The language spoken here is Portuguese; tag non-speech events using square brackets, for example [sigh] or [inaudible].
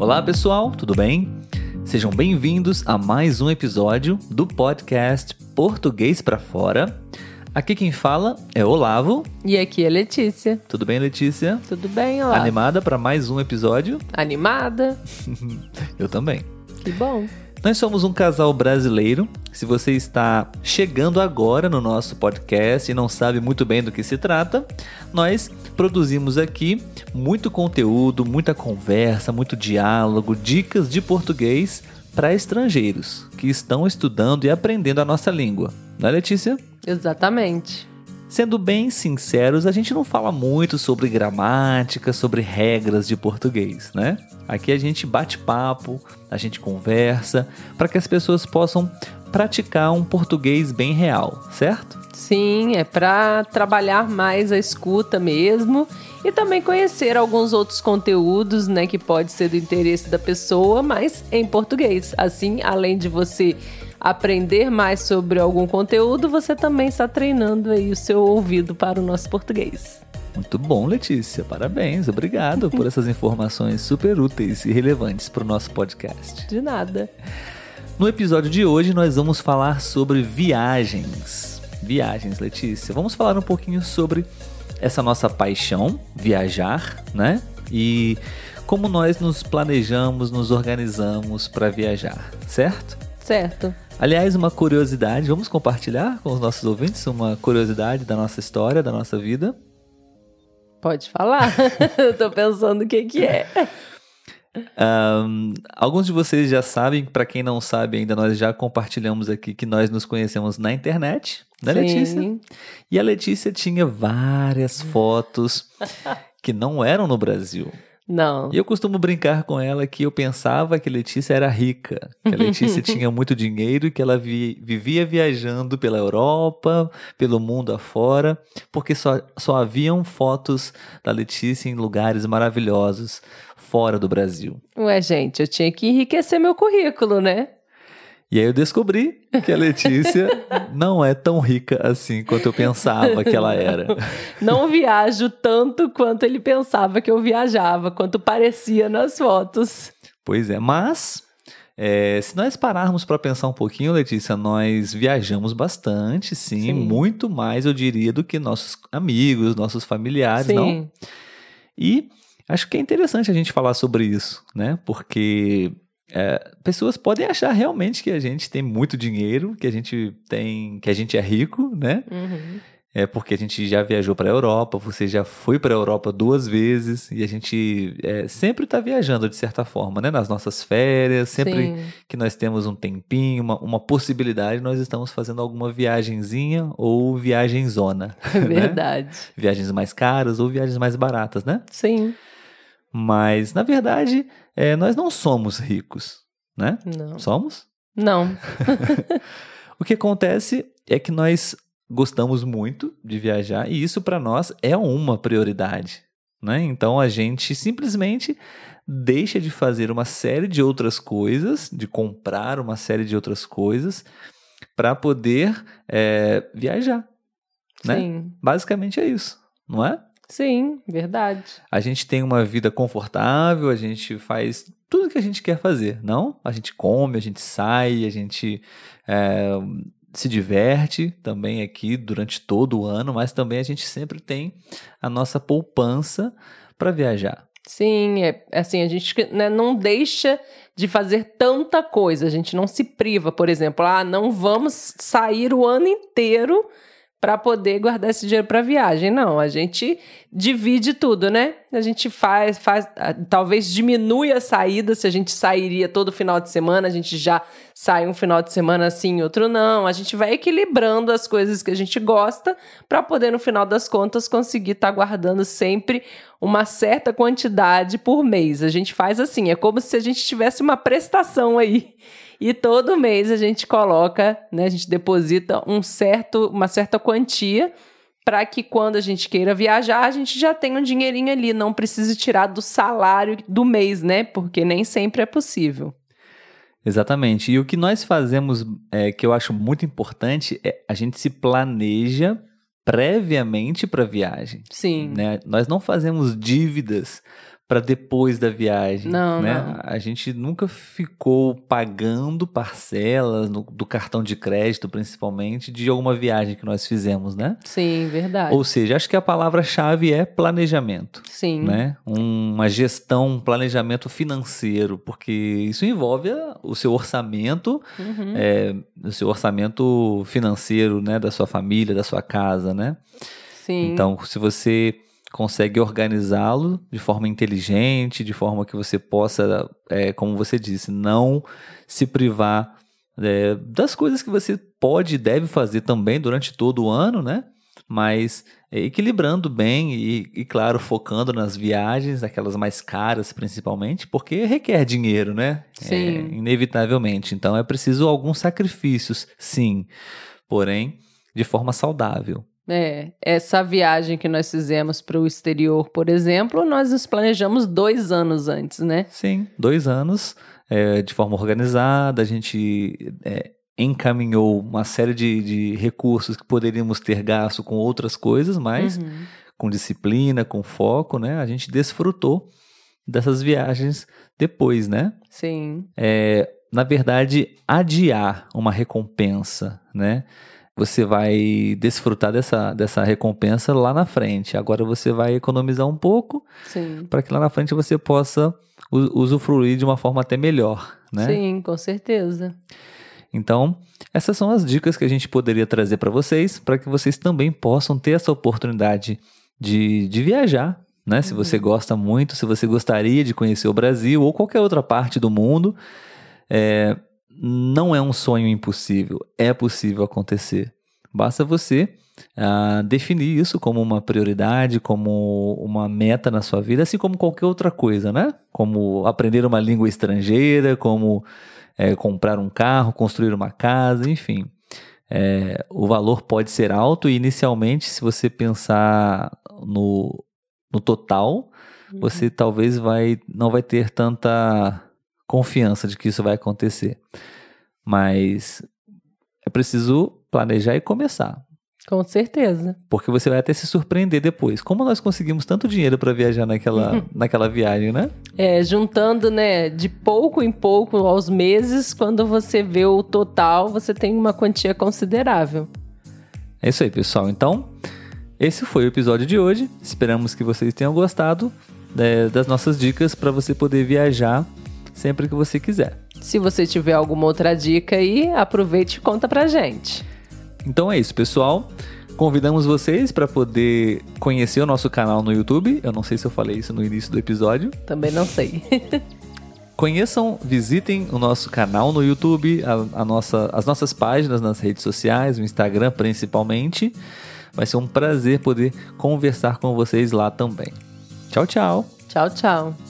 Olá pessoal, tudo bem? Sejam bem-vindos a mais um episódio do podcast Português para Fora. Aqui quem fala é Olavo. E aqui é Letícia. Tudo bem, Letícia? Tudo bem, Olavo? Animada para mais um episódio? Animada. [laughs] Eu também. Que bom. Nós somos um casal brasileiro. Se você está chegando agora no nosso podcast e não sabe muito bem do que se trata, nós produzimos aqui muito conteúdo, muita conversa, muito diálogo, dicas de português para estrangeiros que estão estudando e aprendendo a nossa língua. Não é, Letícia? Exatamente. Sendo bem sinceros, a gente não fala muito sobre gramática, sobre regras de português, né? Aqui a gente bate papo, a gente conversa, para que as pessoas possam praticar um português bem real, certo? Sim, é para trabalhar mais a escuta mesmo e também conhecer alguns outros conteúdos, né, que pode ser do interesse da pessoa, mas em português. Assim, além de você aprender mais sobre algum conteúdo, você também está treinando aí o seu ouvido para o nosso português. Muito bom, Letícia. Parabéns. Obrigado por essas [laughs] informações super úteis e relevantes para o nosso podcast. De nada. No episódio de hoje, nós vamos falar sobre viagens. Viagens, Letícia. Vamos falar um pouquinho sobre essa nossa paixão, viajar, né? E como nós nos planejamos, nos organizamos para viajar, certo? Certo. Aliás, uma curiosidade, vamos compartilhar com os nossos ouvintes uma curiosidade da nossa história, da nossa vida? Pode falar. [laughs] Eu tô pensando o que que é. Um, alguns de vocês já sabem, para quem não sabe ainda, nós já compartilhamos aqui que nós nos conhecemos na internet, né, Sim. Letícia? E a Letícia tinha várias fotos que não eram no Brasil. Não. E eu costumo brincar com ela que eu pensava que Letícia era rica, que a Letícia [laughs] tinha muito dinheiro e que ela vi- vivia viajando pela Europa, pelo mundo afora, porque só, só haviam fotos da Letícia em lugares maravilhosos fora do Brasil. Ué, gente, eu tinha que enriquecer meu currículo, né? E aí eu descobri que a Letícia não é tão rica assim quanto eu pensava que ela era. [laughs] Não viajo tanto quanto ele pensava que eu viajava, quanto parecia nas fotos. Pois é, mas é, se nós pararmos para pensar um pouquinho, Letícia, nós viajamos bastante, sim, Sim. muito mais, eu diria, do que nossos amigos, nossos familiares, não? Sim. E acho que é interessante a gente falar sobre isso, né? Porque é, pessoas podem achar realmente que a gente tem muito dinheiro, que a gente tem, que a gente é rico, né? Uhum. É porque a gente já viajou para a Europa, você já foi para a Europa duas vezes e a gente é, sempre está viajando de certa forma, né? Nas nossas férias, sempre Sim. que nós temos um tempinho, uma, uma possibilidade, nós estamos fazendo alguma viagenzinha ou viagem zona. [laughs] É verdade. Viagens mais caras ou viagens mais baratas, né? Sim. Mas, na verdade, é, nós não somos ricos, né? Não. Somos? Não. [laughs] [laughs] O que acontece é que nós gostamos muito de viajar e isso para nós é uma prioridade, né? Então a gente simplesmente deixa de fazer uma série de outras coisas, de comprar uma série de outras coisas para poder é, viajar, né? Sim. Basicamente é isso, não é? Sim, verdade. A gente tem uma vida confortável, a gente faz tudo que a gente quer fazer, não? A gente come, a gente sai, a gente é, se diverte também aqui durante todo o ano, mas também a gente sempre tem a nossa poupança para viajar. Sim, é assim, a gente né, não deixa de fazer tanta coisa, a gente não se priva, por exemplo, ah, não vamos sair o ano inteiro para poder guardar esse dinheiro para viagem. Não, a gente divide tudo, né? A gente faz, faz, ah, talvez diminui a saída, se a gente sairia todo final de semana, a gente já sai um final de semana assim, outro não. A gente vai equilibrando as coisas que a gente gosta para poder no final das contas conseguir estar guardando sempre uma certa quantidade por mês. A gente faz assim, é como se a gente tivesse uma prestação aí. E todo mês a gente coloca, né, a gente deposita um certo, uma certa quantia para que quando a gente queira viajar, a gente já tenha um dinheirinho ali, não precise tirar do salário do mês, né? Porque nem sempre é possível. Exatamente. E o que nós fazemos, é, que eu acho muito importante, é a gente se planeja previamente para a viagem. Sim. né? Nós não fazemos dívidas para depois da viagem. Não, né? não. A gente nunca ficou pagando parcelas no- do cartão de crédito, principalmente, de alguma viagem que nós fizemos, né? Sim, verdade. Ou seja, acho que a palavra-chave é planejamento. Sim. Né? Uma gestão, um planejamento financeiro, porque isso envolve o seu orçamento, Uhum. é, o seu orçamento financeiro, né, da sua família, da sua casa, né? Sim. Então, se você consegue organizá-lo de forma inteligente, de forma que você possa, é, como você disse, não se privar é, das coisas que você pode e deve fazer também durante todo o ano, né? Mas é, equilibrando bem e, e, claro, focando nas viagens, aquelas mais caras principalmente, porque requer dinheiro, né? Sim. É, inevitavelmente. Então é preciso alguns sacrifícios, sim, porém de forma saudável. É, essa viagem que nós fizemos para o exterior, por exemplo, nós nos planejamos dois anos antes, né? Sim, dois anos é, de forma organizada, a gente é, encaminhou uma série de, de recursos que poderíamos ter gasto com outras coisas, mas Uhum. com disciplina, com foco, né? A gente desfrutou dessas viagens depois, né? Sim, É, na verdade, adiar uma recompensa, né? Você vai desfrutar dessa, dessa recompensa lá na frente. Agora você vai economizar um pouco para que lá na frente você possa usufruir de uma forma até melhor, né? Sim, com certeza. Então, essas são as dicas que a gente poderia trazer para vocês, para que vocês também possam ter essa oportunidade de, de viajar, né? Se você gosta muito, se você gostaria de conhecer o Brasil ou qualquer outra parte do mundo, é, não é um sonho impossível, é possível acontecer. Basta você ah, definir isso como uma prioridade, como uma meta na sua vida, assim como qualquer outra coisa, né? Como aprender uma língua estrangeira, como é, comprar um carro, construir uma casa, enfim. É, o valor pode ser alto e inicialmente, se você pensar no, no total, Uhum. você talvez vai, não vai ter tanta confiança de que isso vai acontecer. Mas é preciso planejar e começar. Com certeza. Porque você vai até se surpreender depois. Como nós conseguimos tanto dinheiro para viajar naquela, naquela viagem, né? É, juntando, né, de pouco em pouco aos meses, quando você vê o total, você tem uma quantia considerável. É isso aí, pessoal. Então, esse foi o episódio de hoje. Esperamos que vocês tenham gostado né, das nossas dicas para você poder viajar sempre que você quiser. Se você tiver alguma outra dica aí, aproveite e conta pra gente. Então é isso, pessoal. Convidamos vocês para poder conhecer o nosso canal no YouTube. Eu não sei se eu falei isso no início do episódio. Também não sei. [laughs] Conheçam, visitem o nosso canal no YouTube, a, a nossa, as nossas páginas nas redes sociais, o Instagram principalmente. Vai ser um prazer poder conversar com vocês lá também. Tchau, tchau! tchau, tchau.